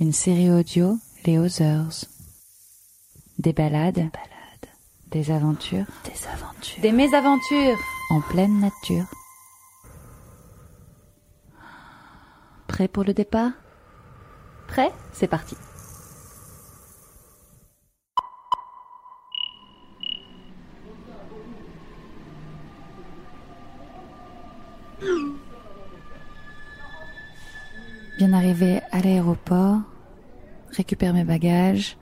une série audio Les Others. Des balades, des aventures, Des aventures. des mésaventures en pleine nature. Prêt pour le départ? Prêt? C'est parti. Bien arrivé à l'aéroport, récupère mes bagages,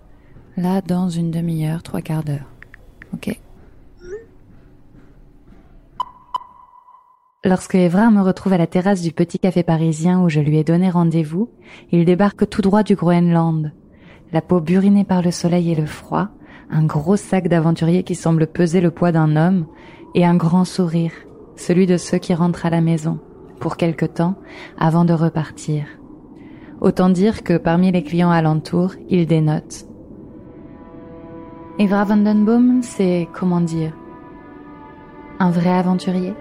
là dans une demi-heure, trois quarts d'heure. Ok Lorsque Evrard me retrouve à la terrasse du petit café parisien où je lui ai donné rendez-vous, il débarque tout droit du Groenland. La peau burinée par le soleil et le froid, un gros sac d'aventurier qui semble peser le poids d'un homme, et un grand sourire, celui de ceux qui rentrent à la maison, pour quelque temps, avant de repartir. Autant dire que parmi les clients alentours, il dénote. Evrard Vandenboom, c'est, comment dire, un vrai aventurier.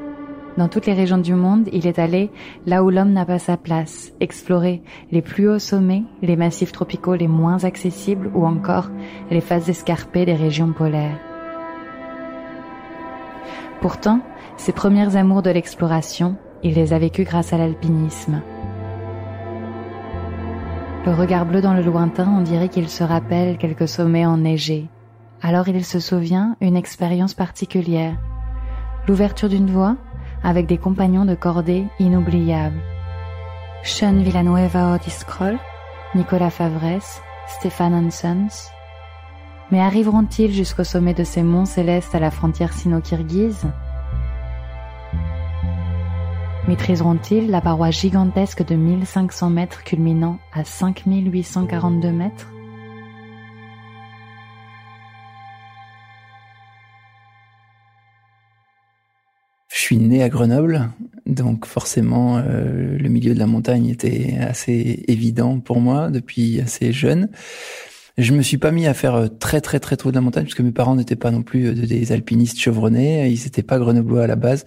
Dans toutes les régions du monde, il est allé là où l'homme n'a pas sa place, explorer les plus hauts sommets, les massifs tropicaux les moins accessibles ou encore les faces escarpées des régions polaires. Pourtant, ses premières amours de l'exploration, il les a vécues grâce à l'alpinisme. Le regard bleu dans le lointain, on dirait qu'il se rappelle quelques sommets enneigés. Alors il se souvient une expérience particulière. L'ouverture d'une voie avec des compagnons de cordée inoubliables. Sean Villanueva Odiscroll, Nicolas Favresse, Stéphane Hansens. Mais arriveront-ils jusqu'au sommet de ces monts célestes à la frontière sino-kirghize? Maîtriseront-ils la paroi gigantesque de 1500 mètres culminant à 5842 mètres? Je suis né à Grenoble, donc forcément euh, le milieu de la montagne était assez évident pour moi depuis assez jeune. Je me suis pas mis à faire très très très tôt de la montagne parce que mes parents n'étaient pas non plus des alpinistes chevronnés, ils n'étaient pas grenoblois à la base,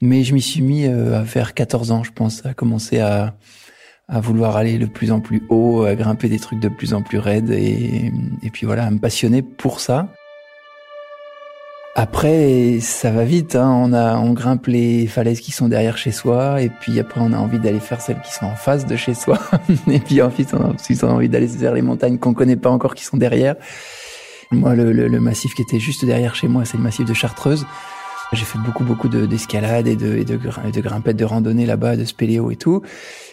mais je m'y suis mis à faire 14 ans, je pense, à commencer à à vouloir aller de plus en plus haut, à grimper des trucs de plus en plus raides et, et puis voilà, à me passionner pour ça. Après, ça va vite. Hein. On a, on grimpe les falaises qui sont derrière chez soi, et puis après, on a envie d'aller faire celles qui sont en face de chez soi. et puis ensuite, on a, on a envie d'aller vers les montagnes qu'on connaît pas encore, qui sont derrière. Moi, le, le, le massif qui était juste derrière chez moi, c'est le massif de Chartreuse. J'ai fait beaucoup, beaucoup d'escalade et, de, et, de, et de grimpettes de randonnée là-bas, de spéléo et tout.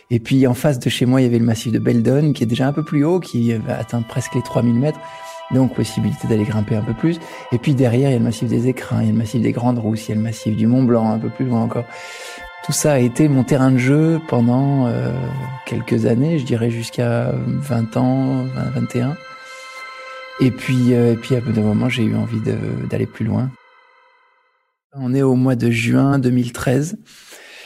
Et puis en face de chez moi, il y avait le massif de Beldon, qui est déjà un peu plus haut, qui atteint presque les 3000 mètres. Donc possibilité d'aller grimper un peu plus. Et puis derrière, il y a le massif des Écrins, il y a le massif des Grandes Rousses, il y a le massif du Mont Blanc, un peu plus loin encore. Tout ça a été mon terrain de jeu pendant euh, quelques années, je dirais jusqu'à 20 ans, 20, 21. Et puis, euh, et puis à bout d'un moment, j'ai eu envie d'aller plus loin. On est au mois de juin 2013.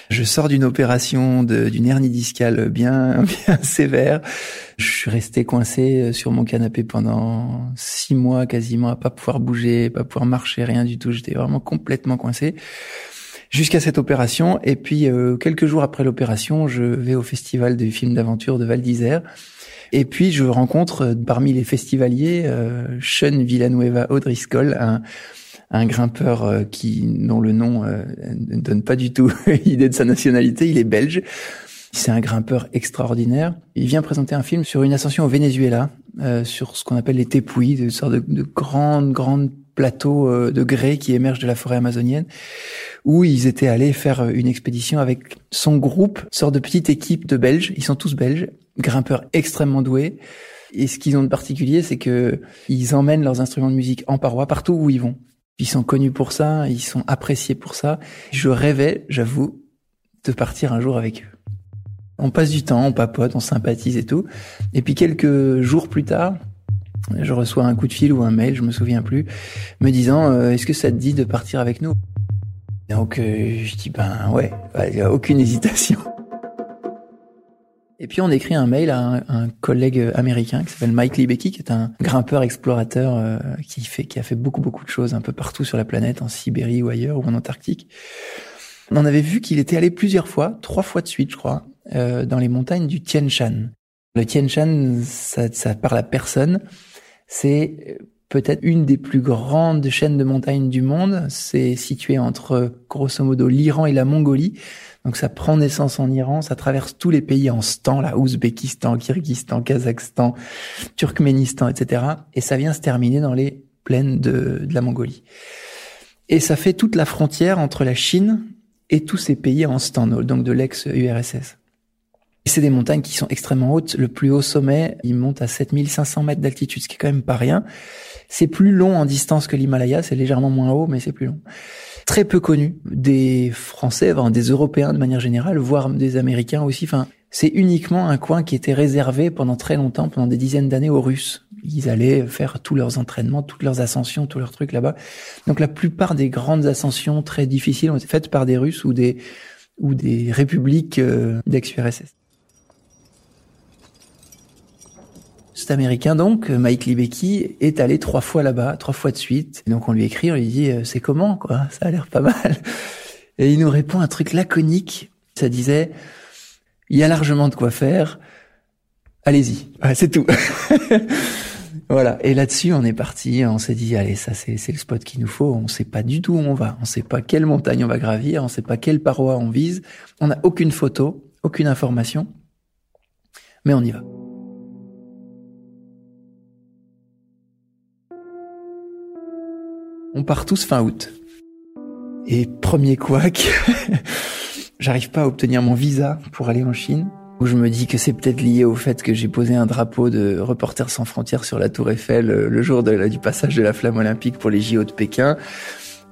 Je sors d'une opération d'une hernie discale bien, bien sévère. Je suis resté coincé sur mon canapé pendant six mois quasiment à pas pouvoir bouger, pas pouvoir marcher, rien du tout. J'étais vraiment complètement coincé jusqu'à cette opération. Et puis euh, quelques jours après l'opération, je vais au festival du film d'aventure de Val d'Isère. Et puis je rencontre parmi les festivaliers euh, Sean Villanueva O'Driscoll, un un grimpeur euh, qui dont le nom euh, ne donne pas du tout idée de sa nationalité. Il est belge. C'est un grimpeur extraordinaire. Il vient présenter un film sur une ascension au Venezuela, euh, sur ce qu'on appelle les tepouilles, de sortes de, de grandes, grandes plateaux euh, de grès qui émergent de la forêt amazonienne, où ils étaient allés faire une expédition avec son groupe, sorte de petite équipe de Belges. Ils sont tous belges, grimpeurs extrêmement doués. Et ce qu'ils ont de particulier, c'est que ils emmènent leurs instruments de musique en paroi partout où ils vont. Ils sont connus pour ça, ils sont appréciés pour ça. Je rêvais, j'avoue, de partir un jour avec eux. On passe du temps, on papote, on sympathise et tout. Et puis quelques jours plus tard, je reçois un coup de fil ou un mail, je me souviens plus, me disant euh, est-ce que ça te dit de partir avec nous? Donc euh, je dis ben ouais, il n'y a aucune hésitation. Et puis on écrit un mail à un, collègue américain qui s'appelle Mike Libecki, qui est un grimpeur explorateur euh, qui fait qui a fait beaucoup beaucoup de choses un peu partout sur la planète, en Sibérie ou ailleurs ou en Antarctique. On avait vu qu'il était allé plusieurs fois, trois fois de suite je crois, dans les montagnes du Tien Shan. Le Tien Shan, ça, ça parle à personne. C'est peut-être une des plus grandes chaînes de montagnes du monde. C'est situé entre, grosso modo, l'Iran et la Mongolie. Donc ça prend naissance en Iran, ça traverse tous les pays en stan, là, Ouzbékistan, Kyrgyzstan, Kazakhstan, Turkménistan, etc. Et ça vient se terminer dans les plaines de, de la Mongolie. Et ça fait toute la frontière entre la Chine et tous ces pays en stan, donc de l'ex-URSS. C'est des montagnes qui sont extrêmement hautes. Le plus haut sommet, il monte à 7500 mètres d'altitude, ce qui est quand même pas rien. C'est plus long en distance que l'Himalaya, c'est légèrement moins haut, mais c'est plus long. Très peu connu des Français, des Européens de manière générale, voire des Américains aussi. Enfin, c'est uniquement un coin qui était réservé pendant très longtemps, pendant des dizaines d'années aux Russes. Ils allaient faire tous leurs entraînements, toutes leurs ascensions, tous leurs trucs là-bas. Donc la plupart des grandes ascensions très difficiles ont été faites par des Russes ou des ou des républiques euh, d'ex-URSS. Américain donc, Mike Libecki, est allé trois fois là-bas, trois fois de suite. Et donc on lui écrit, on lui dit euh, c'est comment quoi? Ça a l'air pas mal. Et il nous répond un truc laconique. Ça disait il y a largement de quoi faire. Allez-y. c'est tout. voilà. Et là-dessus, on est parti. On s'est dit allez, ça c'est le spot qu'il nous faut. On sait pas du tout où on va. On sait pas quelle montagne on va gravir. On sait pas quelle paroi on vise. On n'a aucune photo, aucune information. Mais on y va. On part tous fin août. Et premier couac, j'arrive pas à obtenir mon visa pour aller en Chine. Où je me dis que c'est peut-être lié au fait que j'ai posé un drapeau de Reporters sans frontières sur la Tour Eiffel euh, le jour du passage de la flamme olympique pour les JO de Pékin.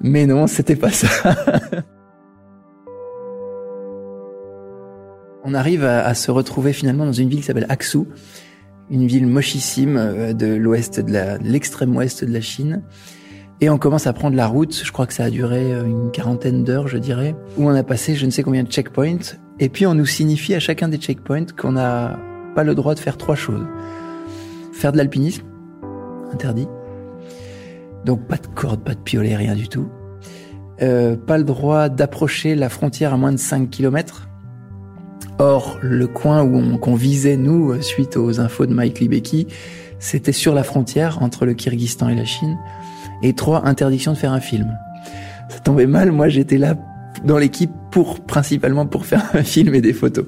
Mais non, c'était pas ça. On arrive à, se retrouver finalement dans une ville qui s'appelle Aksu, une ville mochissime euh, de l'ouest de l'extrême ouest de la Chine et on commence à prendre la route, je crois que ça a duré euh, une quarantaine d'heures, je dirais, où on a passé je ne sais combien de checkpoints. Et puis on nous signifie à chacun des checkpoints qu'on n'a pas le droit de faire trois choses. Faire de l'alpinisme, interdit. Donc pas de corde, pas de piolet, rien du tout. Euh, pas le droit d'approcher la frontière à moins de 5 km. Or, le coin où qu'on visait, nous, suite aux infos de Mike Libecki, c'était sur la frontière entre le Kyrgyzstan et la Chine et trois, interdiction de faire un film. Ça tombait mal, moi j'étais là dans l'équipe pour principalement pour faire un film et des photos.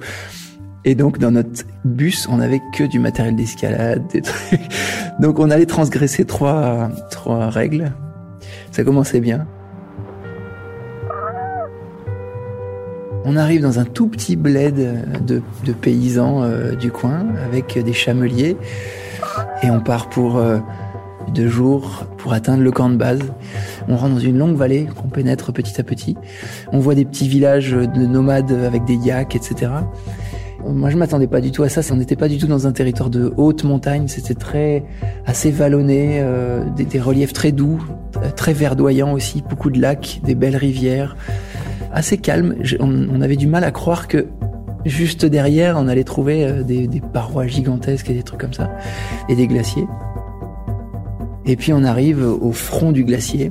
Et donc dans notre bus, on avait que du matériel d'escalade, des trucs. Donc on allait transgresser trois trois règles. Ça commençait bien. On arrive dans un tout petit bled de, de paysans euh, du coin avec des chameliers et on part pour euh, deux jours pour atteindre le camp de base. On rentre dans une longue vallée qu'on pénètre petit à petit. On voit des petits villages de nomades avec des yaks, etc. Moi, je m'attendais pas du tout à ça. On n'était pas du tout dans un territoire de haute montagne. C'était très assez vallonné, euh, des, reliefs très doux, très verdoyants aussi, beaucoup de lacs, des belles rivières, assez calme. On, avait du mal à croire que juste derrière, on allait trouver euh, des parois gigantesques et des trucs comme ça, et des glaciers. Et puis on arrive au front du glacier.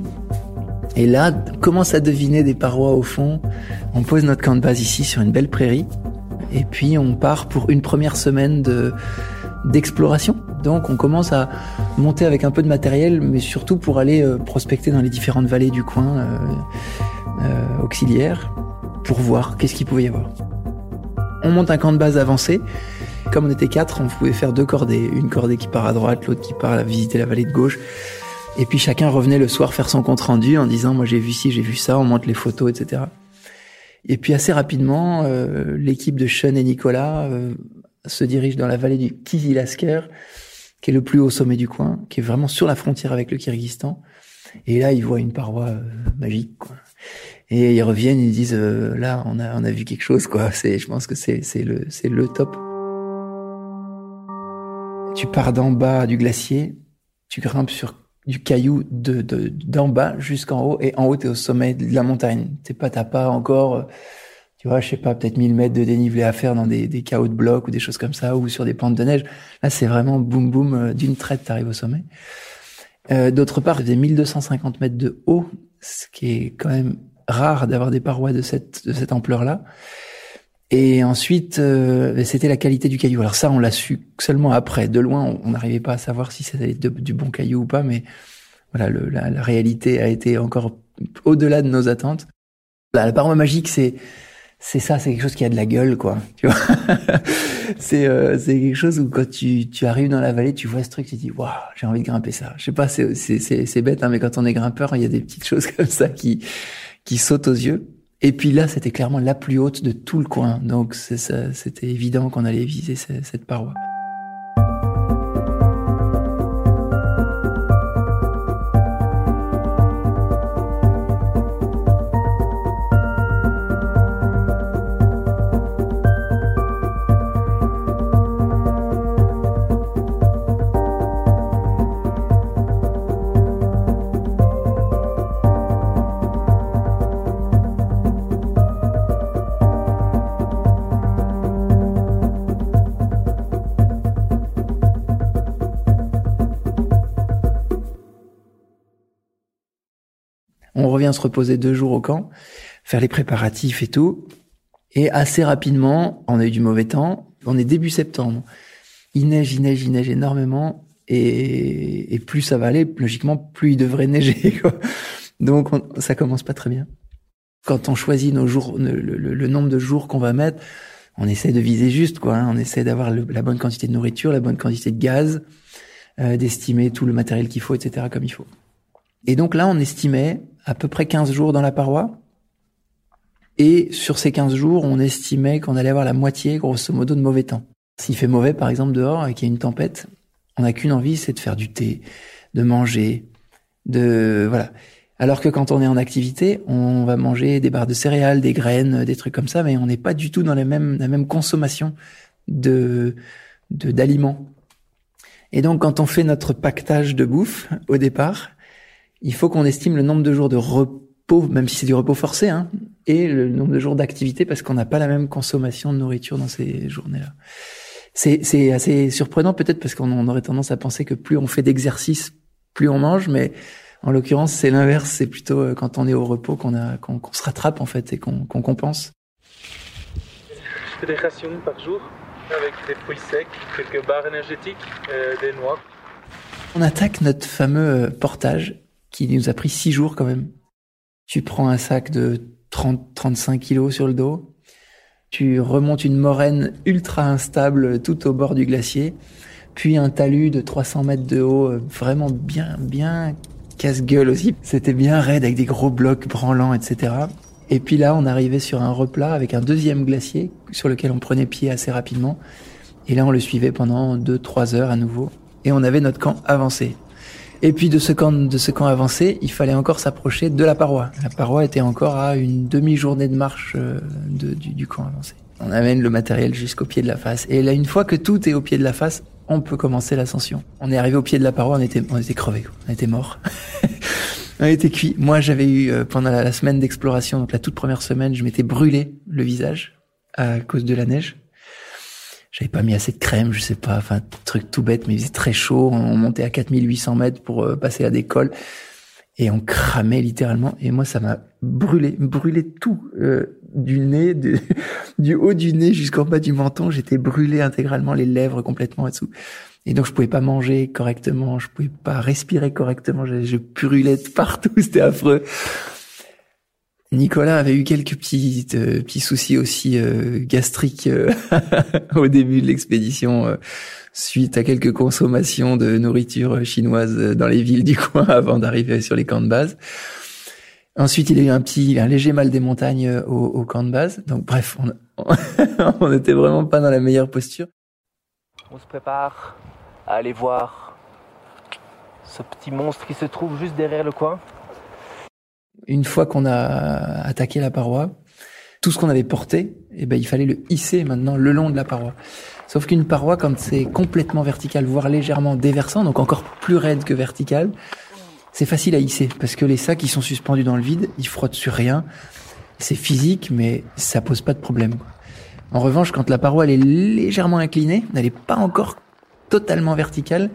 Et là, commence à deviner des parois au fond. On pose notre camp de base ici sur une belle prairie. Et puis on part pour une première semaine de d'exploration. Donc on commence à monter avec un peu de matériel, mais surtout pour aller euh, prospecter dans les différentes vallées du coin euh, euh, auxiliaires pour voir qu'est-ce qu'il pouvait y avoir. On monte un camp de base avancé comme on était quatre, on pouvait faire deux cordées. Une cordée qui part à droite, l'autre qui part à visiter la vallée de gauche. Et puis chacun revenait le soir faire son compte rendu en disant moi j'ai vu ci, j'ai vu ça, on monte les photos, etc. Et puis assez rapidement, euh, l'équipe de Sean et Nicolas euh, se dirige dans la vallée du Kizilasker, qui est le plus haut sommet du coin, qui est vraiment sur la frontière avec le Kyrgyzstan. Et là, ils voient une paroi magique. Quoi. Et ils reviennent, ils disent là, on a on a vu quelque chose quoi. C'est, je pense que c'est c'est le c'est le top. Tu pars d'en bas du glacier, tu grimpes sur du caillou de d'en bas jusqu'en haut et en haut t'es au sommet de la montagne. T'es pas t'as pas encore tu vois, je sais pas, peut-être 1000 mètres de dénivelé à faire dans des, des chaos de blocs ou des choses comme ça, ou sur des pentes de neige. Là, c'est vraiment boum boum, euh, d'une traite, t'arrives au sommet. Euh, D'autre part, il faisait 1250 mètres de haut, ce qui est quand même rare d'avoir des parois de cette, de cette ampleur-là. Et ensuite, euh, c'était la qualité du caillou. Alors ça, on l'a su seulement après. De loin, on n'arrivait pas à savoir si c'était du bon caillou ou pas, mais voilà, la, la, réalité a été encore au-delà de nos attentes. Là, la paroi magique, c'est c'est ça, c'est quelque chose qui a de la gueule, quoi. Tu vois, c'est euh, c'est quelque chose où quand tu tu arrives dans la vallée, tu vois ce truc, tu te dis waouh, j'ai envie de grimper ça. Je sais pas, c'est c'est c'est bête, hein, mais quand on est grimpeur, il y a des petites choses comme ça qui qui sautent aux yeux. Et puis là, c'était clairement la plus haute de tout le coin, donc c'était évident qu'on allait viser cette paroi. On se reposer deux jours au camp, faire les préparatifs et tout. Et assez rapidement, on a eu du mauvais temps. On est début septembre. Il neige, il neige, il neige énormément. Et, plus ça va aller, logiquement, plus il devrait neiger. Donc ça commence pas très bien. Quand on choisit nos jours, le, nombre de jours qu'on va mettre, on essaie de viser juste, quoi. Hein. On essaie d'avoir la bonne quantité de nourriture, la bonne quantité de gaz, euh, d'estimer tout le matériel qu'il faut, etc. comme il faut. Et donc là, on estimait à peu près 15 jours dans la paroi. Et sur ces 15 jours, on estimait qu'on allait avoir la moitié, grosso modo, de mauvais temps. S'il fait mauvais, par exemple, dehors et qu'il y a une tempête, on n'a qu'une envie, c'est de faire du thé, de manger, de, voilà. Alors que quand on est en activité, on va manger des barres de céréales, des graines, des trucs comme ça, mais on n'est pas du tout dans la même, la même consommation de, de, d'aliments. Et donc, quand on fait notre pactage de bouffe, au départ, il faut qu'on estime le nombre de jours de repos, même si c'est du repos forcé, hein, et le nombre de jours d'activité parce qu'on n'a pas la même consommation de nourriture dans ces journées-là. C'est, assez surprenant peut-être parce qu'on aurait tendance à penser que plus on fait d'exercice, plus on mange, mais en l'occurrence c'est l'inverse. C'est plutôt euh, quand on est au repos qu'on qu'on, se rattrape en fait et qu'on, qu'on compense. Je fais des rations par jour avec des fruits secs, quelques barres énergétiques, euh, des noix. On attaque notre fameux euh, portage qui nous a pris six jours quand même. Tu prends un sac de 30-35 kilos sur le dos, tu remontes une moraine ultra instable tout au bord du glacier, puis un talus de 300 mètres de haut, euh, vraiment bien, bien casse-gueule aussi. C'était bien raide avec des gros blocs branlants, etc. Et puis là, on arrivait sur un replat avec un deuxième glacier sur lequel on prenait pied assez rapidement. Et là, on le suivait pendant 2-3 heures à nouveau. Et on avait notre camp avancé. Et puis de ce camp, de ce camp avancé, il fallait encore s'approcher de la paroi. La paroi était encore à une demi-journée de marche euh, du, camp avancé. On amène le matériel jusqu'au pied de la face. Et là, une fois que tout est au pied de la face, on peut commencer l'ascension. On est arrivé au pied de la paroi, on était, on était crevé, on était mort. on était cuit. Moi, j'avais eu euh, pendant la, la semaine d'exploration, donc la toute première semaine, je m'étais brûlé le visage à cause de la neige j'avais pas mis assez de crème, je sais pas, enfin truc tout bête, mais il faisait très chaud. On montait à 4800 mètres pour euh, passer à des cols et on cramait littéralement. Et moi, ça m'a brûlé, brûlé tout euh, du nez, du haut du nez jusqu'en bas du menton. J'étais brûlé intégralement, les lèvres complètement en dessous. Et donc je pouvais pas manger correctement, je pouvais pas respirer correctement, je, je brûlais partout, c'était affreux. Nicolas avait eu quelques petits euh, petits soucis aussi euh, gastriques euh, au début de l'expédition suite à quelques consommations de nourriture chinoise dans les villes du coin avant d'arriver sur les camps de base. Ensuite, il a eu un petit, un léger mal des montagnes au, au camp de base. Donc, bref, on, on était vraiment pas dans la meilleure posture. On se prépare à aller voir ce petit monstre qui se trouve juste derrière le coin. Une fois qu'on a attaqué la paroi, tout ce qu'on avait porté, eh ben, il fallait le hisser maintenant le long de la paroi. Sauf qu'une paroi, quand c'est complètement vertical, voire légèrement déversant, donc encore plus raide que vertical, c'est facile à hisser parce que les sacs ils sont suspendus dans le vide, ils frottent sur rien. C'est physique, mais ça pose pas de problème. En revanche, quand la paroi elle est légèrement inclinée, elle n'est pas encore totalement verticale,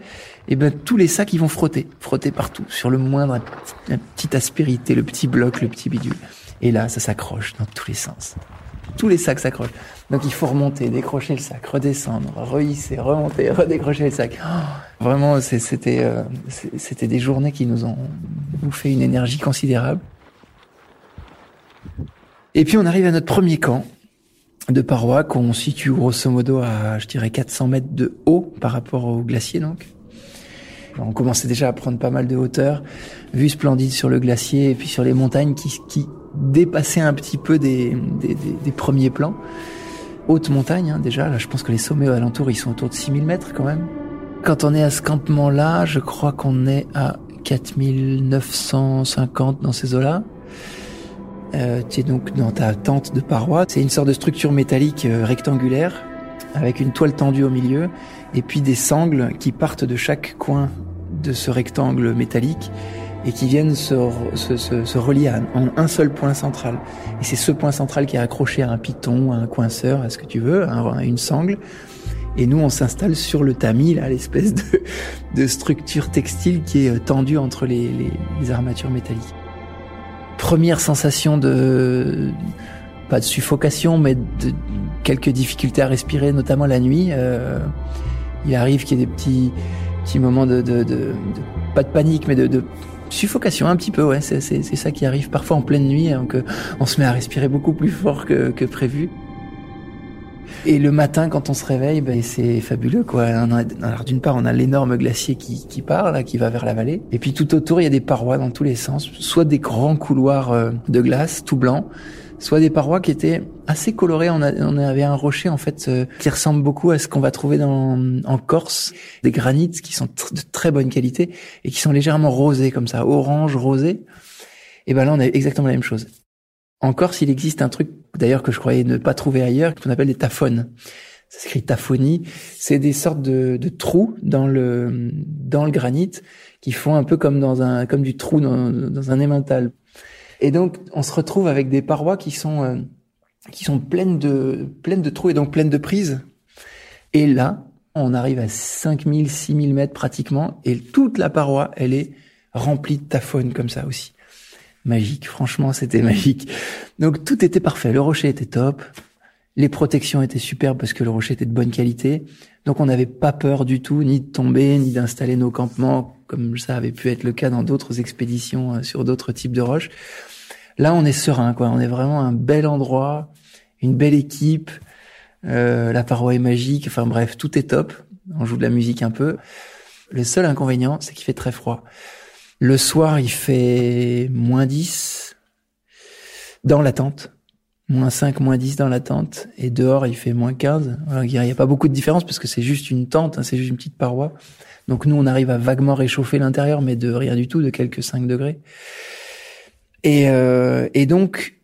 et eh ben tous les sacs ils vont frotter, frotter partout, sur le moindre, la petite aspérité, le petit bloc, le petit bidule. Et là, ça s'accroche dans tous les sens. Tous les sacs s'accrochent. Donc il faut remonter, décrocher le sac, redescendre, rehisser, remonter, redécrocher le sac. Oh, vraiment, c'était euh, c'était des journées qui nous ont bouffé une énergie considérable. Et puis on arrive à notre premier camp de parois qu'on situe grosso modo à, je dirais, 400 mètres de haut par rapport au glacier donc. On commençait déjà à prendre pas mal de hauteur, vue splendide sur le glacier et puis sur les montagnes qui, qui dépassaient un petit peu des, des, des, premiers plans. Haute montagne hein, déjà, là je pense que les sommets alentours ils sont autour de 6000 mètres quand même. Quand on est à ce campement-là, je crois qu'on est à 4950 dans ces eaux-là. Euh, tu es donc dans ta tente de paroi. C'est une sorte de structure métallique euh, rectangulaire avec une toile tendue au milieu et puis des sangles qui partent de chaque coin de ce rectangle métallique et qui viennent se, se, se, se relier à un, un, seul point central. Et c'est ce point central qui est accroché à un piton, à un coinceur, à ce que tu veux, à une sangle. Et nous, on s'installe sur le tamis, là, l'espèce de, de, structure textile qui est euh, tendue entre les, les armatures métalliques première sensation de pas de suffocation, mais de quelques difficultés à respirer, notamment la nuit. Euh, il arrive qu'il y ait des petits petits moments de, pas de panique, mais de, suffocation un petit peu. Ouais, c'est ça qui arrive parfois en pleine nuit, donc hein, on se met à respirer beaucoup plus fort que, que prévu. Et le matin, quand on se réveille, ben, c'est fabuleux, quoi. Alors, d'une part, on a l'énorme glacier qui, qui part, là, qui va vers la vallée. Et puis, tout autour, il y a des parois dans tous les sens. Soit des grands couloirs euh, de glace, tout blanc, soit des parois qui étaient assez colorées. On, a, on avait un rocher, en fait, euh, qui ressemble beaucoup à ce qu'on va trouver dans, en Corse. Des granites qui sont de très bonne qualité et qui sont légèrement rosés, comme ça, orange, rosé. Et ben là, on a exactement la même chose. En Corse, il existe un truc, d'ailleurs, que je croyais ne pas trouver ailleurs, qu'on appelle des taphones. Ça s'écrit taphonie. C'est des sortes de, de, trous dans le, dans le granit qui font un peu comme dans un, comme du trou dans, un émental. Et donc, on se retrouve avec des parois qui sont, euh, qui sont pleines de, pleines de trous et donc pleines de prises. Et là, on arrive à 5000, 6000 mètres pratiquement et toute la paroi, elle est remplie de taphones comme ça aussi magique. Franchement, c'était magique. Donc tout était parfait. Le rocher était top. Les protections étaient superbes parce que le rocher était de bonne qualité. Donc on n'avait pas peur du tout, ni de tomber, ni d'installer nos campements, comme ça avait pu être le cas dans d'autres expéditions euh, sur d'autres types de roches. Là, on est serein, quoi. On est vraiment un bel endroit, une belle équipe. Euh, la paroi est magique. Enfin bref, tout est top. On joue de la musique un peu. Le seul inconvénient, c'est qu'il fait très froid. Le soir, il fait moins 10 dans la tente. Moins 5, moins 10 dans la tente. Et dehors, il fait moins 15. il n'y a pas beaucoup de différence parce que c'est juste une tente, hein, c'est juste une petite paroi. Donc nous, on arrive à vaguement réchauffer l'intérieur, mais de rien du tout, de quelques 5 degrés. Et, euh, et donc,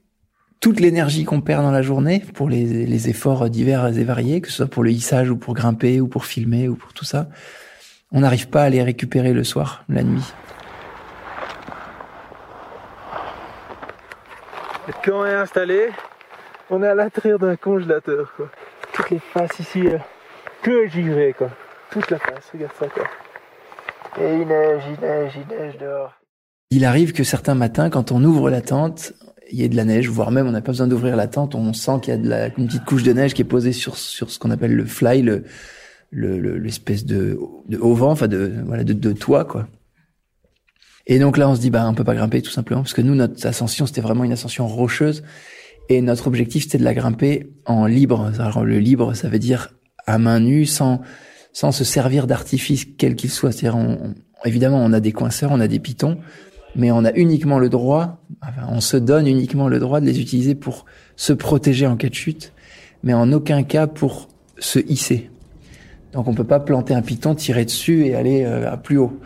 toute l'énergie qu'on perd dans la journée pour les, les efforts divers et variés, que ce soit pour le hissage ou pour grimper ou pour filmer ou pour tout ça, on n'arrive pas à les récupérer le soir, la nuit. Quand on est installé, on est à l'intérieur d'un congélateur. Quoi. Toutes les faces ici, euh, que givré quoi. Toute la face, regarde ça quoi. Et il neige, il neige, il neige dehors. Il arrive que certains matins, quand on ouvre la tente, il y ait de la neige, voire même on n'a pas besoin d'ouvrir la tente, on sent qu'il y a de la, une petite couche de neige qui est posée sur, sur ce qu'on appelle le fly, le, l'espèce de, de haut vent, enfin de, voilà, de, de toit, quoi. Et donc là, on se dit, bah, on peut pas grimper tout simplement, parce que nous, notre ascension, c'était vraiment une ascension rocheuse. Et notre objectif, c'était de la grimper en libre. Alors, le libre, ça veut dire à main nue, sans, sans se servir d'artifice quel qu'il soit. C'est-à-dire, on, évidemment, on a des coinceurs, on a des pitons, mais on a uniquement le droit, enfin, on se donne uniquement le droit de les utiliser pour se protéger en cas de chute, mais en aucun cas pour se hisser. Donc on peut pas planter un piton, tirer dessus et aller euh, à plus haut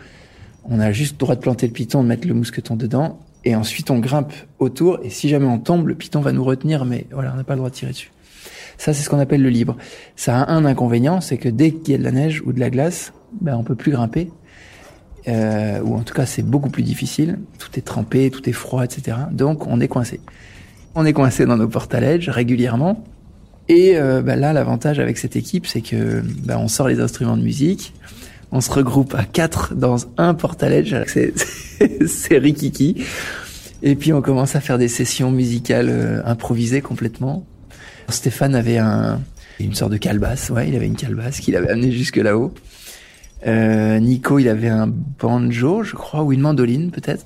On a juste le droit de planter le piton, de mettre le mousqueton dedans. Et ensuite, on grimpe autour. Et si jamais on tombe, le piton va nous retenir. Mais voilà, on n'a pas le droit de tirer dessus. Ça, c'est ce qu'on appelle le libre. Ça a un inconvénient, c'est que dès qu'il y a de la neige ou de la glace, ben, on peut plus grimper. Euh, ou en tout cas, c'est beaucoup plus difficile. Tout est trempé, tout est froid, etc. Donc, on est coincé. On est coincé dans nos portalèges régulièrement. Et euh, ben là, l'avantage avec cette équipe, c'est que ben, on sort les instruments de musique, on se regroupe à quatre dans un portaledge, c'est, rikiki. Et puis on commence à faire des sessions musicales euh, improvisées complètement. Stéphane avait un, une sorte de calebasse, ouais, il avait une calebasse qu'il avait amené jusque là-haut. Euh, Nico, il avait un banjo, je crois, ou une mandoline peut-être.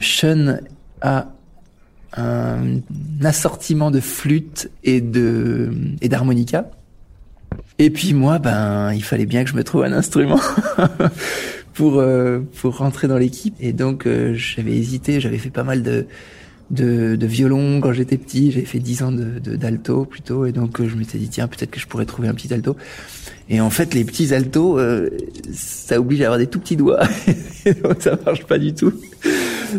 Sean a un assortiment de flûte et de et d'harmonica. Et puis moi, ben, il fallait bien que je me trouve un instrument pour euh, pour rentrer dans l'équipe. Et donc euh, j'avais hésité, j'avais fait pas mal de de, de violon quand j'étais petit. J'avais fait 10 ans de d'alto plutôt, et donc euh, je m'étais dit tiens peut-être que je pourrais trouver un petit alto. Et en fait les petits altos, euh, ça oblige à avoir des tout petits doigts, donc ça marche pas du tout.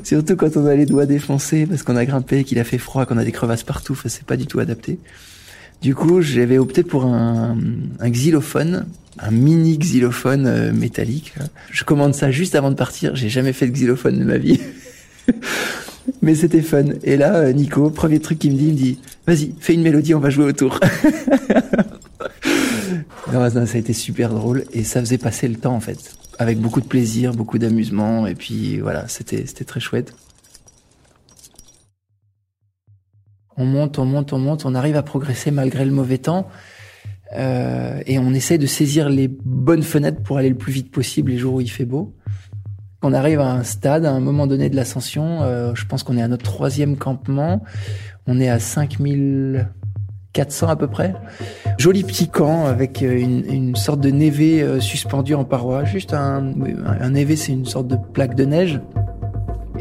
Surtout quand on a les doigts défoncés parce qu'on a grimpé, qu'il a fait froid, qu'on a des crevasses partout, c'est pas du tout adapté. Du coup, j'avais opté pour un, un xylophone, un mini xylophone euh, métallique. Je commande ça juste avant de partir. J'ai jamais fait de xylophone de ma vie. Mais c'était fun. Et là, euh, Nico, premier truc qu'il me dit, il me dit, vas-y, fais une mélodie, on va jouer autour. non, ça a été super drôle et ça faisait passer le temps en fait, avec beaucoup de plaisir, beaucoup d'amusement et puis voilà, c'était c'était très chouette. On monte, on monte, on monte, on arrive à progresser malgré le mauvais temps. Euh, et on essaie de saisir les bonnes fenêtres pour aller le plus vite possible les jours où il fait beau. On arrive à un stade, à un moment donné de l'ascension, euh, je pense qu'on est à notre troisième campement, on est à 5400 à peu près. Joli petit camp avec euh, une, sorte de névé suspendu en paroi, juste un, un névé c'est une sorte de plaque de neige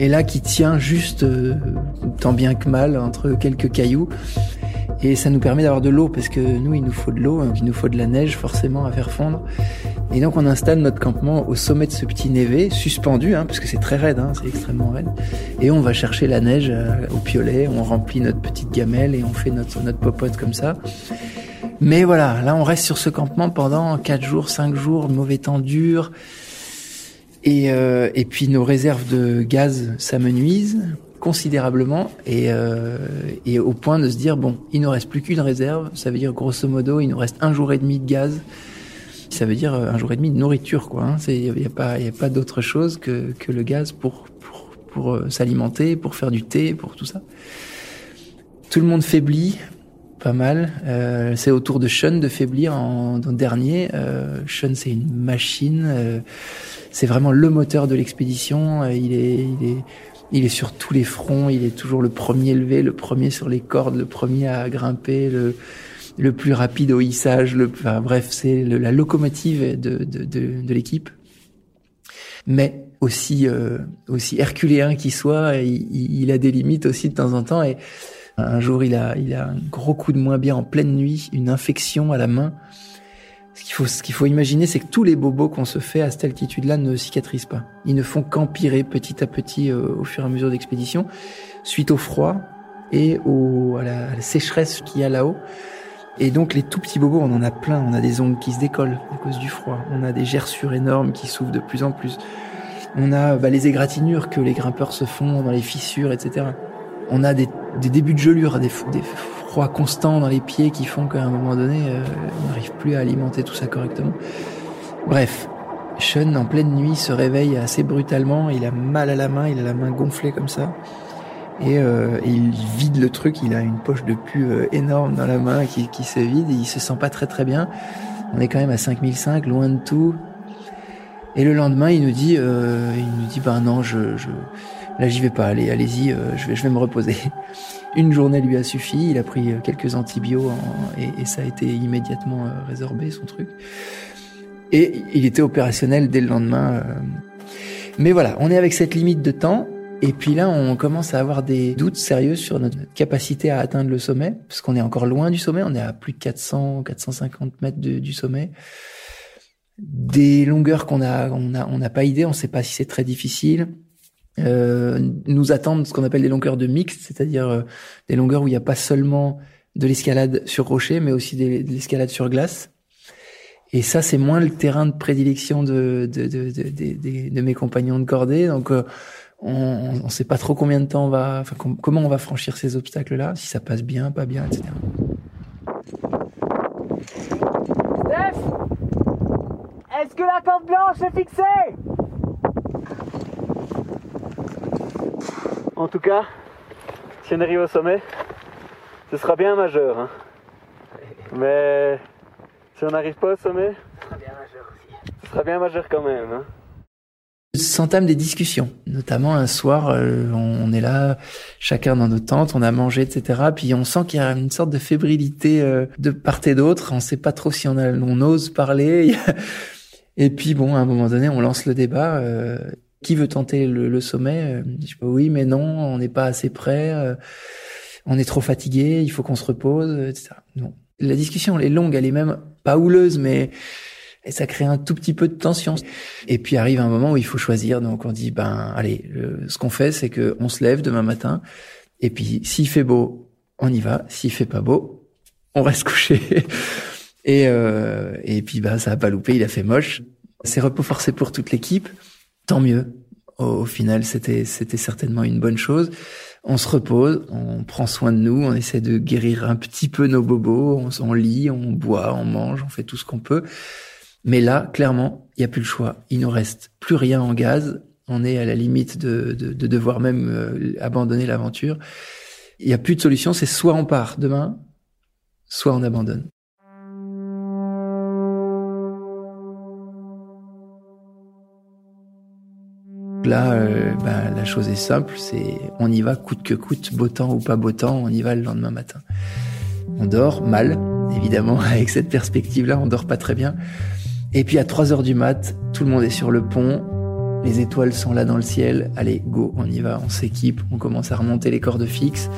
et là qui tient juste euh, tant bien que mal entre quelques cailloux. Et ça nous permet d'avoir de l'eau parce que nous, il nous faut de l'eau, il nous faut de la neige forcément à faire fondre. Et donc on installe notre campement au sommet de ce petit névé, suspendu, hein, parce que c'est très raide, hein, c'est extrêmement raide. Et on va chercher la neige euh, au piolet, on remplit notre petite gamelle et on fait notre, notre popote comme ça. Mais voilà, là on reste sur ce campement pendant 4 jours, 5 jours, mauvais temps dur. Et, euh, et puis nos réserves de gaz s'amenuisent considérablement et, euh, et au point de se dire bon, il ne reste plus qu'une réserve. Ça veut dire grosso modo, il nous reste un jour et demi de gaz. Ça veut dire un jour et demi de nourriture, quoi. Hein. Il n'y a pas, a pas d'autre chose que, que le gaz pour pour, pour euh, s'alimenter, pour faire du thé, pour tout ça. Tout le monde faiblit, pas mal. Euh, c'est au tour de Sean de faiblir en, en dernier. Euh, Sean, c'est une machine. Euh, c'est vraiment le moteur de l'expédition. Euh, il est, il est, il est sur tous les fronts. Il est toujours le premier levé, le premier sur les cordes, le premier à grimper, le, le plus rapide au hissage. Le, enfin, bref, c'est la locomotive de, de, de, de l'équipe. Mais aussi, euh, aussi herculéen qu'il soit, il, il, a des limites aussi de temps en temps. Et un jour, il a, il a un gros coup de moins bien en pleine nuit, une infection à la main. Ce qu'il faut, ce faut imaginer, c'est que tous les bobos qu'on se fait à cette altitude-là ne cicatrisent pas. Ils ne font qu'empirer petit à petit euh, au fur et à mesure d'expédition, suite au froid et au, à, la, à la sécheresse qu'il y a là-haut. Et donc les tout petits bobos, on en a plein. On a des ongles qui se décollent à cause du froid. On a des gerçures énormes qui s'ouvrent de plus en plus. On a bah, les égratignures que les grimpeurs se font dans les fissures, etc. On a des, des débuts de gelure, des, des froids constants dans les pieds qui font qu'à un moment donné, euh, plus à alimenter tout ça correctement. Bref, Sean, en pleine nuit, se réveille assez brutalement. Il a mal à la main, il a la main gonflée comme ça. Et, euh, il vide le truc, il a une poche de pu euh, énorme dans la main qui, se vide et il se sent pas très très bien. On est quand même à 5005, loin de tout. Et le lendemain, il nous dit, euh, il nous dit, ben non, je, je là j'y vais pas, allez, allez-y, je vais, je vais me reposer. Une journée lui a suffi, il a pris quelques antibiotiques et, ça a été immédiatement euh, résorbé son truc. Et il était opérationnel dès le lendemain. Euh. Mais voilà, on est avec cette limite de temps. Et puis là, on commence à avoir des doutes sérieux sur notre capacité à atteindre le sommet, parce qu'on est encore loin du sommet, on est à plus de 400, 450 mètres du sommet. Des longueurs qu'on a, on a, on n'a pas idée, on ne sait pas si c'est très difficile. Euh, nous attendent ce qu'on appelle des longueurs de mixte, c'est-à-dire euh, des longueurs où il n'y a pas seulement de l'escalade sur rocher, mais aussi de l'escalade sur glace. Et ça, c'est moins le terrain de prédilection de, de, de, de, de mes compagnons de cordée. Donc, euh, on ne sait pas trop combien de temps on va, enfin, comment on va franchir ces obstacles-là, si ça passe bien, pas bien, etc. Est-ce que la corde blanche est fixée? En tout cas, si on arrive au sommet, ce sera bien majeur. Hein. Mais si on n'arrive pas au sommet, ce sera bien majeur aussi. Ce sera bien majeur quand même. Hein. S'entament des discussions, notamment un soir, euh, on est là, chacun dans nos tentes, on a mangé, etc. Puis on sent qu'il y a une sorte de fébrilité euh, de part et d'autre. On sait pas trop si on, a, on ose parler. Et puis bon, à un moment donné, on lance le débat. Euh, qui veut tenter le, le sommet Je dis oui, mais non, on n'est pas assez prêt. on est trop fatigué, il faut qu'on se repose, etc. Non. La discussion, elle est longue, elle est même pas houleuse, mais ça crée un tout petit peu de tension. Et puis arrive un moment où il faut choisir, donc on dit ben allez, ce qu'on fait, c'est que on se lève demain matin, et puis s'il fait beau, on y va. S'il fait pas beau, on reste couché. et euh, et puis ben ça a pas loupé, il a fait moche. C'est repos forcé pour toute l'équipe, tant mieux. Au, final, c'était c'était certainement une bonne chose. On se repose, on prend soin de nous, on essaie de guérir un petit peu nos bobos, on, lit, on boit, on mange, on fait tout ce qu'on peut. Mais là, clairement, il n'y a plus le choix. Il nous reste plus rien en gaz. On est à la limite de, de, de devoir même euh, abandonner l'aventure. Il n'y a plus de solution. C'est soit on part demain, soit on abandonne. Là, euh, ben, la chose est simple, c'est on y va coûte que coûte, beau temps ou pas beau temps, on y va le lendemain matin. On dort mal, évidemment, avec cette perspective-là, on dort pas très bien. Et puis à 3 heures du mat, tout le monde est sur le pont, les étoiles sont là dans le ciel. Allez, go, on y va, on s'équipe, on commence à remonter les cordes fixes.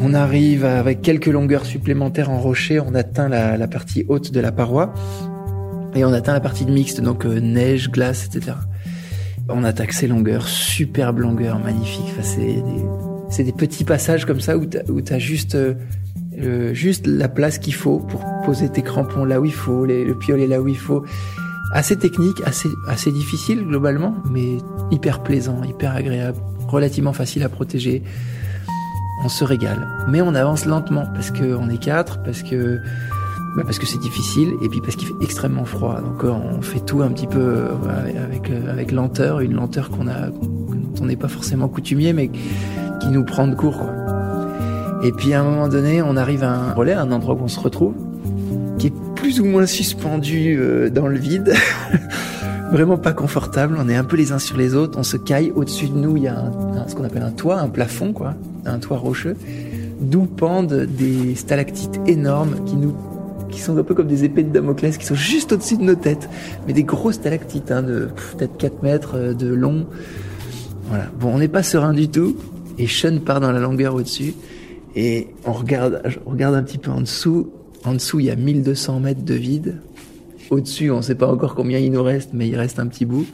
On arrive avec quelques longueurs supplémentaires en rocher, on atteint la, partie haute de la paroi et on atteint la partie de mixte, donc euh, neige, glace, etc. On attaque ces longueurs, superbe longueur, magnifique. Enfin, c'est des, petits passages comme ça où tu as juste euh, juste la place qu'il faut pour poser tes crampons là où il faut, le piolet là où il faut. Assez technique, assez, assez difficile globalement, mais hyper plaisant, hyper agréable, relativement facile à protéger. On se régale, mais on avance lentement parce que on est quatre, parce que bah parce que c'est difficile et puis parce qu'il fait extrêmement froid. Donc on fait tout un petit peu euh, avec euh, avec lenteur, une lenteur qu'on a dont on n'est pas forcément coutumier, mais qui nous prend de court. Quoi. Et puis à un moment donné, on arrive à un relais, un endroit où on se retrouve, qui est plus ou moins suspendu euh, dans le vide. Vraiment pas confortable, on est un peu les uns sur les autres, on se caille. Au-dessus de nous, il y a ce qu'on appelle un toit, un plafond, quoi, un toit rocheux, d'où pendent des stalactites énormes qui nous qui sont un peu comme des épées de Damoclès, qui sont juste au-dessus de nos têtes, mais des grosses stalactites, hein, de peut-être 4 mètres euh, de long. Voilà. Bon, on n'est pas serein du tout, et Sean part dans la longueur au-dessus. Et on regarde, regarde un petit peu en dessous. En dessous, il y a 1200 mètres de vide. Au-dessus, on ne sait pas encore combien il nous reste, mais il reste un petit bout.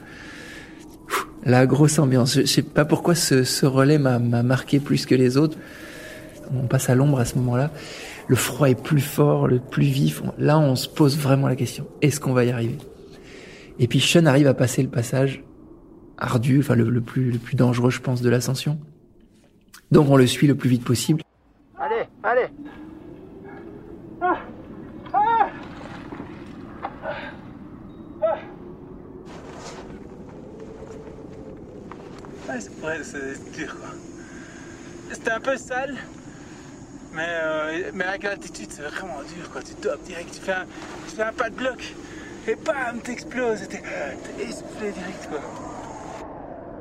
La grosse ambiance. Je, ne sais pas pourquoi ce, ce relais m'a marqué plus que les autres. On passe à l'ombre à ce moment-là. Le froid est plus fort, le plus vif. Là, on se pose vraiment la question. Est-ce qu'on va y arriver? Et puis Sean arrive à passer le passage ardu, enfin le, le, plus, le plus dangereux, je pense, de l'ascension. Donc on le suit le plus vite possible. Allez, allez. Ah, ah. c'est dur quoi. C'était un peu sale, mais, euh, mais avec l'altitude c'est vraiment dur quoi. Tu dopes direct, tu fais un, tu fais un pas de bloc et bam, t'exploses, t'es essoufflé direct quoi.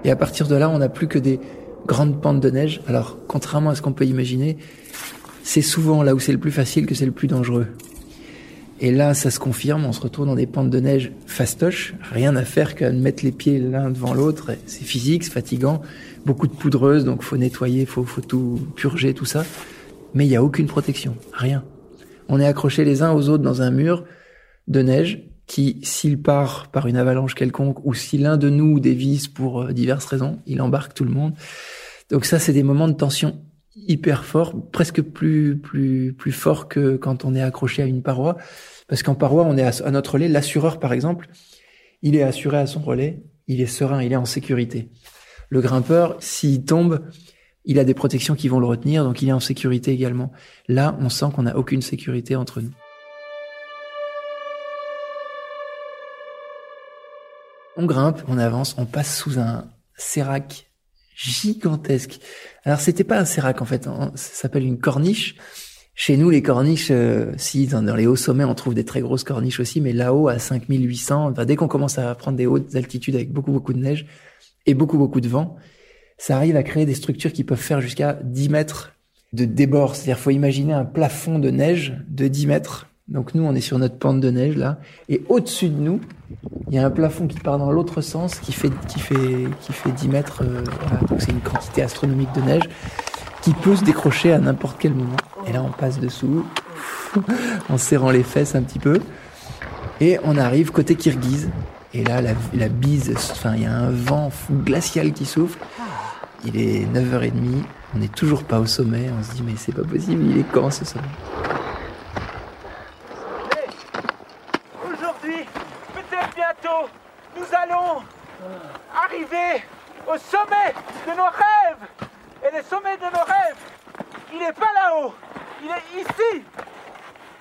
Et à partir de là, on n'a plus que des grandes pentes de neige. Alors, contrairement à ce qu'on peut imaginer, c'est souvent là où c'est le plus facile que c'est le plus dangereux. Et là, ça se confirme, on se retrouve dans des pentes de neige fastoches, rien à faire qu'à mettre les pieds l'un devant l'autre. C'est physique, c'est fatigant, beaucoup de poudreuse, donc faut nettoyer, faut, faut tout purger, tout ça. Mais il n'y a aucune protection, rien. On est accrochés les uns aux autres dans un mur de neige, qui, s'il part par une avalanche quelconque, ou si l'un de nous dévisse pour euh, diverses raisons, il embarque tout le monde. Donc ça, c'est des moments de tension hyper forts, presque plus plus plus forts que quand on est accroché à une paroi, parce qu'en paroi, on est à, notre relais. L'assureur, par exemple, il est assuré à son relais, il est serein, il est en sécurité. Le grimpeur, s'il tombe, il a des protections qui vont le retenir, donc il est en sécurité également. Là, on sent qu'on n'a aucune sécurité entre nous. On grimpe, on avance, on passe sous un sérac gigantesque. Alors c'était pas un sérac en fait, ça s'appelle une corniche. Chez nous, les corniches, euh, si dans, les hauts sommets, on trouve des très grosses corniches aussi, mais là-haut, à 5800, dès qu'on commence à prendre des hautes altitudes avec beaucoup, beaucoup de neige et beaucoup, beaucoup de vent, ça arrive à créer des structures qui peuvent faire jusqu'à 10 mètres de débord. C'est-à-dire, faut imaginer un plafond de neige de 10 mètres donc nous, on est sur notre pente de neige là, et au-dessus de nous, il y a un plafond qui part dans l'autre sens, qui fait qui fait qui fait 10 mètres. Euh, donc c'est une quantité astronomique de neige qui peut se décrocher à n'importe quel moment. Et là, on passe dessous, en serrant les fesses un petit peu, et on arrive côté Kirghiz. Et là, la bise, enfin, il y a un vent glacial qui souffle. Il est 9h30, on n'est toujours pas au sommet. On se dit, mais c'est pas possible, il est quand ce sommet? Arriver au sommet de nos rêves. Et le sommet de nos rêves, il n'est pas là-haut, il est ici.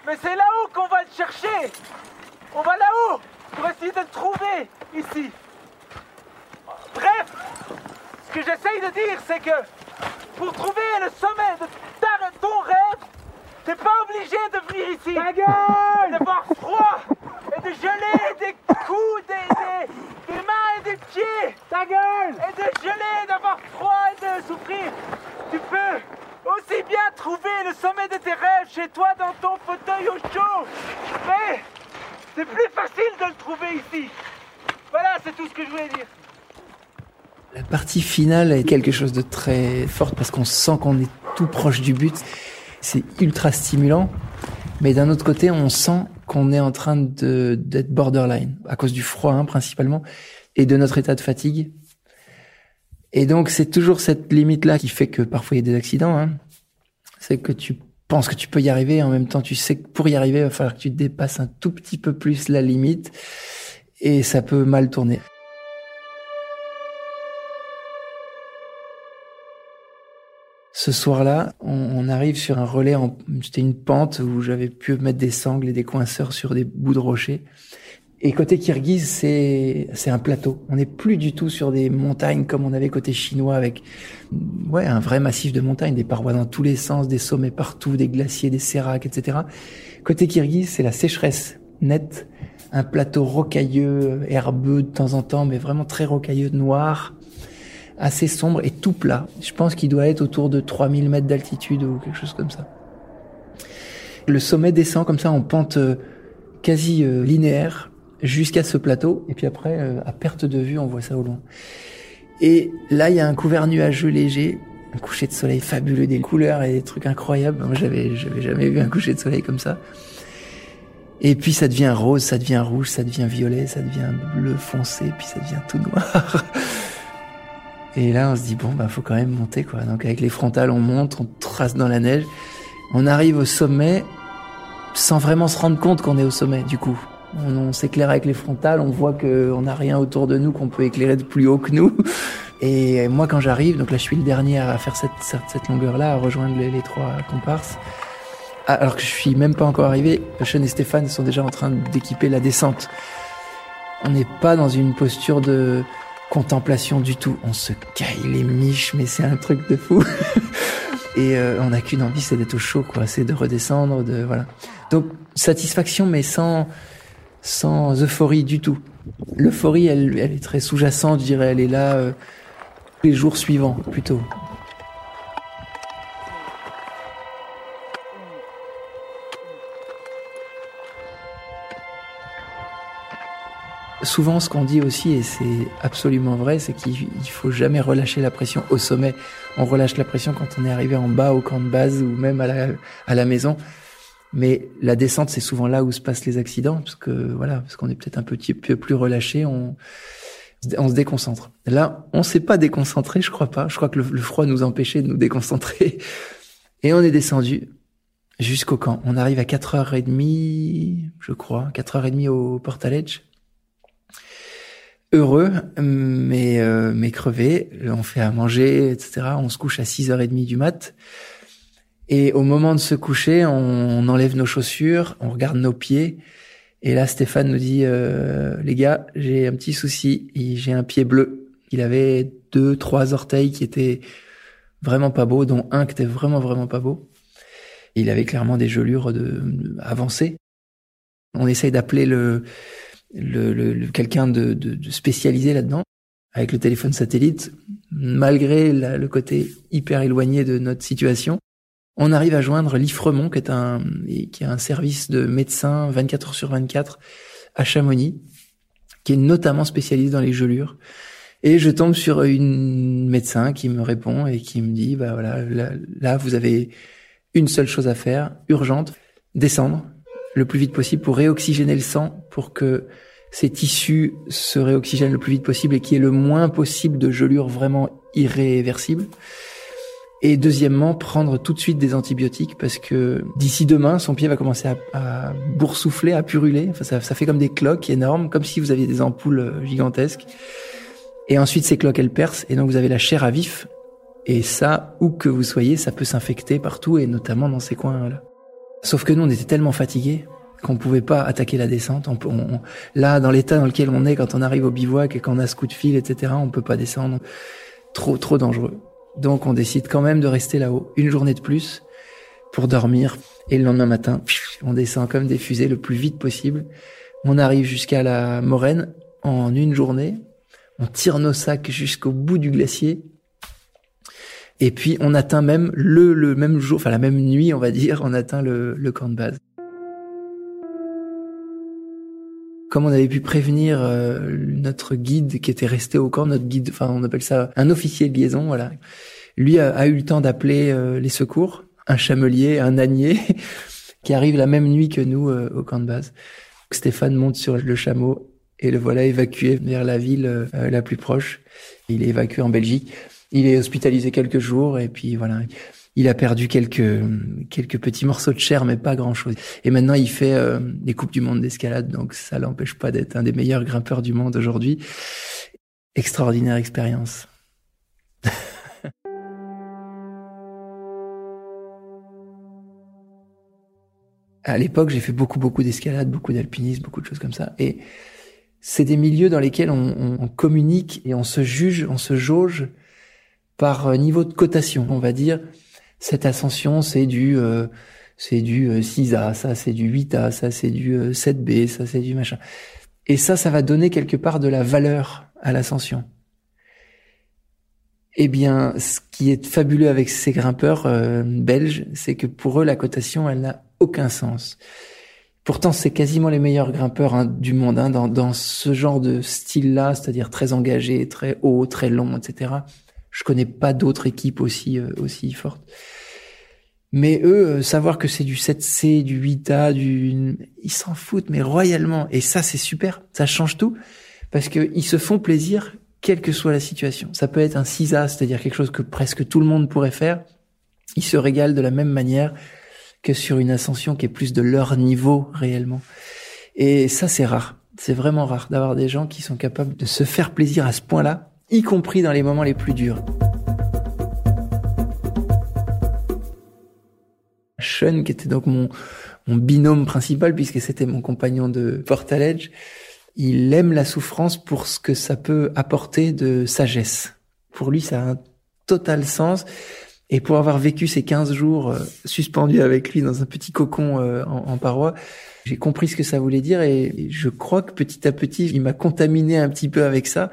Mais c'est là-haut qu'on va le chercher. On va là-haut pour essayer de le trouver ici. Bref, ce que j'essaye de dire, c'est que pour trouver le sommet de ton rêve, t'es pas obligé de venir ici. Ta gueule! D'avoir froid et de geler des coups, des, des mains et des pieds. Ta gueule! Et de geler, d'avoir froid et de souffrir. Tu peux aussi bien trouver le sommet de tes rêves chez toi dans ton fauteuil au chaud. Mais c'est plus facile de le trouver ici. Voilà, c'est tout ce que je voulais dire. La partie finale est quelque chose de très fort parce qu'on sent qu'on est tout proche du but. C'est ultra stimulant. Mais d'un autre côté, on sent qu'on est en train d'être borderline à cause du froid hein, principalement et de notre état de fatigue. Et donc c'est toujours cette limite là qui fait que parfois il y a des accidents. Hein. C'est que tu penses que tu peux y arriver en même temps tu sais que pour y arriver il va falloir que tu dépasses un tout petit peu plus la limite et ça peut mal tourner. Ce soir-là, on, arrive sur un relais, c'était une pente où j'avais pu mettre des sangles et des coinceurs sur des bouts de rochers. Et côté Kirghiz, c'est c'est un plateau. On n'est plus du tout sur des montagnes comme on avait côté chinois avec ouais un vrai massif de montagnes, des parois dans tous les sens, des sommets partout, des glaciers, des séracs, etc. Côté Kirghiz, c'est la sécheresse nette, un plateau rocailleux, herbeux de temps en temps, mais vraiment très rocailleux, noir, assez sombre et tout plat. Je pense qu'il doit être autour de 3000 mètres d'altitude ou quelque chose comme ça. Le sommet descend comme ça en pente euh, quasi euh, linéaire jusqu'à ce plateau et puis après euh, à perte de vue on voit ça au loin. Et là il y a un couvert nuageux léger, un coucher de soleil fabuleux, des couleurs et des trucs incroyables. Moi j'avais j'avais jamais vu un coucher de soleil comme ça. Et puis ça devient rose, ça devient rouge, ça devient violet, ça devient bleu foncé, puis ça devient tout noir. Et là, on se dit bon, bah faut quand même monter quoi. Donc avec les frontales, on monte, on trace dans la neige, on arrive au sommet sans vraiment se rendre compte qu'on est au sommet. Du coup, on, s'éclaire avec les frontales, on voit qu'on n'a rien autour de nous qu'on peut éclairer de plus haut que nous. Et moi, quand j'arrive, donc là, je suis le dernier à faire cette, longueur-là, à rejoindre les, les trois comparses. Ah, alors que je suis même pas encore arrivé, Sean et Stéphane sont déjà en train d'équiper la descente. On n'est pas dans une posture de contemplation du tout. On se caille les miches, mais c'est un truc de fou. Et euh, on n'a qu'une envie, c'est d'être au chaud, quoi. C'est de redescendre, de voilà. Donc satisfaction, mais sans sans euphorie du tout. L'euphorie, elle, elle est très sous-jacente, je dirais. Elle est là euh, les jours suivants, plutôt. Souvent, ce qu'on dit aussi, et c'est absolument vrai, c'est qu'il faut jamais relâcher la pression au sommet. On relâche la pression quand on est arrivé en bas au camp de base ou même à la, à la maison. Mais la descente, c'est souvent là où se passent les accidents, parce que voilà, parce qu'on est peut-être un petit peu plus relâché, on, on se déconcentre. Là, on s'est pas déconcentré, je crois pas. Je crois que le, froid nous empêchait de nous déconcentrer. Et on est descendu jusqu'au camp. On arrive à 4h30, je crois, 4h30 au Portaledge. Heureux, mais, euh, mais crevé. On fait à manger, etc. On se couche à 6h30 du mat. Et au moment de se coucher, on, enlève nos chaussures, on regarde nos pieds. Et là, Stéphane nous dit, euh, les gars, j'ai un petit souci. J'ai un pied bleu. Il avait deux, trois orteils qui étaient vraiment pas beaux, dont un qui était vraiment, vraiment pas beau. Il avait clairement des gelures de, avancées. On essaye d'appeler le, le, le, quelqu'un de, de, de, spécialisé là-dedans avec le téléphone satellite, malgré le côté hyper éloigné de notre situation on arrive à joindre l'IFREMONT, qui est un, qui est un service de médecins 24 heures sur 24 à Chamonix, qui est notamment spécialisé dans les gelures. Et je tombe sur une médecin qui me répond et qui me dit, bah voilà, là, vous avez une seule chose à faire, urgente, descendre le plus vite possible pour réoxygéner le sang, pour que ces tissus se réoxygènent le plus vite possible et qu'il y ait le moins possible de gelures vraiment irréversibles. Et deuxièmement, prendre tout de suite des antibiotiques parce que d'ici demain, son pied va commencer à, à boursoufler, à puruler. Enfin, ça, fait comme des cloques énormes, comme si vous aviez des ampoules euh, gigantesques. Et ensuite, ces cloques, elles percent, et donc vous avez la chair à vif. Et ça, où que vous soyez, ça peut s'infecter partout, et notamment dans ces coins-là. Sauf que nous, on était tellement fatigués qu'on pouvait pas attaquer la descente. Là, dans l'état dans lequel on est, quand on arrive au bivouac et qu'on a ce coup de fil, etc., on peut pas descendre. Trop, trop dangereux. Donc on décide quand même de rester là-haut une journée de plus pour dormir. Et le lendemain matin, on descend comme des fusées le plus vite possible. On arrive jusqu'à la moraine en une journée. On tire nos sacs jusqu'au bout du glacier. Et puis on atteint même le, le même jour, enfin la même nuit, on va dire, on atteint le, le camp de base. comme on avait pu prévenir euh, notre guide qui était resté au camp, notre guide, enfin on appelle ça un officier de liaison, voilà. Lui a, eu le temps d'appeler euh, les secours, un chamelier, un ânier, qui arrive la même nuit que nous euh, au camp de base. Stéphane monte sur le chameau et le voilà évacué vers la ville la plus proche. Il est évacué en Belgique. Il est hospitalisé quelques jours et puis voilà il a perdu quelques quelques petits morceaux de chair, mais pas grand chose. Et maintenant, il fait euh, des coupes du monde d'escalade, donc ça l'empêche pas d'être un des meilleurs grimpeurs du monde aujourd'hui. Extraordinaire expérience. à l'époque, j'ai fait beaucoup, beaucoup d'escalade, beaucoup d'alpinisme, beaucoup de choses comme ça. Et c'est des milieux dans lesquels on, on, communique et on se juge, on se jauge par niveau de cotation. On va dire, cette ascension, c'est du euh, c'est du 6A, euh, ça c'est du 8A, ça c'est du 7B, euh, ça c'est du machin. Et ça, ça va donner quelque part de la valeur à l'ascension. Eh bien, ce qui est fabuleux avec ces grimpeurs belges, c'est que pour eux, la cotation, elle n'a aucun sens. Pourtant, c'est quasiment les meilleurs grimpeurs hein, du monde hein, dans, dans ce genre de style-là, c'est-à-dire très engagé, très haut, très long, etc. Je connais pas d'autres équipes aussi euh, aussi fortes. Mais eux, euh, savoir que c'est du 7C, du 8A, du, ils s'en foutent, mais royalement. Et ça, c'est super. Ça change tout. Parce que ils se font plaisir, quelle que soit la situation. Ça peut être un 6A, c'est-à-dire quelque chose que presque tout le monde pourrait faire. Ils se régalent de la même manière que sur une ascension qui est plus de leur niveau réellement. Et ça, c'est rare. C'est vraiment rare d'avoir des gens qui sont capables de se faire plaisir à ce point-là y compris dans les moments les plus durs. Sean, qui était donc mon, binôme principal, puisque c'était mon compagnon de Portaledge, il aime la souffrance pour ce que ça peut apporter de sagesse. Pour lui, ça a un total sens. Et pour avoir vécu ces 15 jours euh, suspendus avec lui dans un petit cocon euh, en, paroi, j'ai compris ce que ça voulait dire et je crois que petit à petit, il m'a contaminé un petit peu avec ça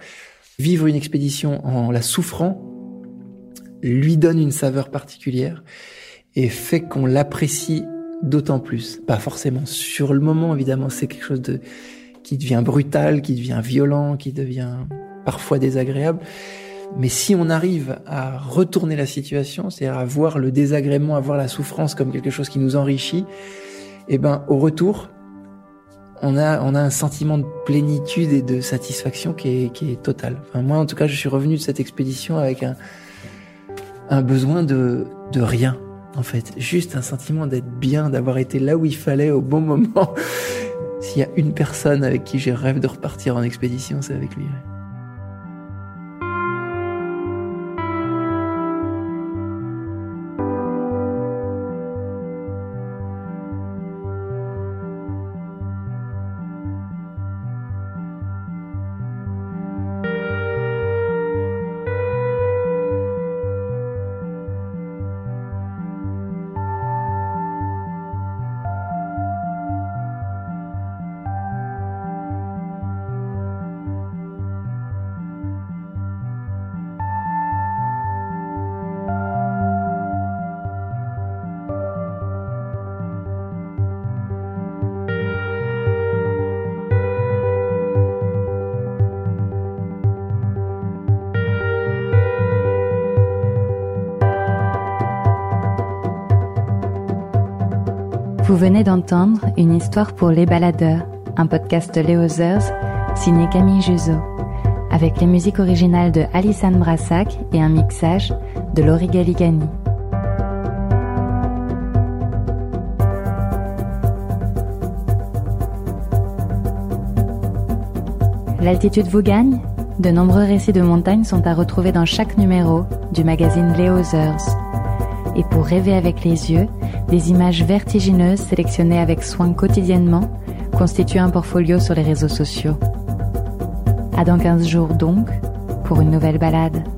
Vivre une expédition en la souffrant lui donne une saveur particulière et fait qu'on l'apprécie d'autant plus. Pas forcément sur le moment, évidemment, c'est quelque chose qui devient brutal, qui devient violent, qui devient parfois désagréable. Mais si on arrive à retourner la situation, c'est-à-dire à voir le désagrément, à voir la souffrance comme quelque chose qui nous enrichit, et ben au retour, on a, on a un sentiment de plénitude et de satisfaction qui est, qui est total. Enfin, moi, en tout cas, je suis revenu de cette expédition avec un, un besoin de, de rien, en fait. Juste un sentiment d'être bien, d'avoir été là où il fallait au bon moment. S'il y a une personne avec qui j'ai rêve de repartir en expédition, c'est avec lui. D'entendre Une histoire pour les baladeurs, un podcast de Léo signé Camille Juzo, avec les musiques originales de Alissane Brassac et un mixage de Laurie Galigani. L'altitude vous gagne? De nombreux récits de montagne sont à retrouver dans chaque numéro du magazine Léo Et pour rêver avec les yeux, des images vertigineuses sélectionnées avec soin quotidiennement constituent un portfolio sur les réseaux sociaux. À dans 15 jours donc, pour une nouvelle balade.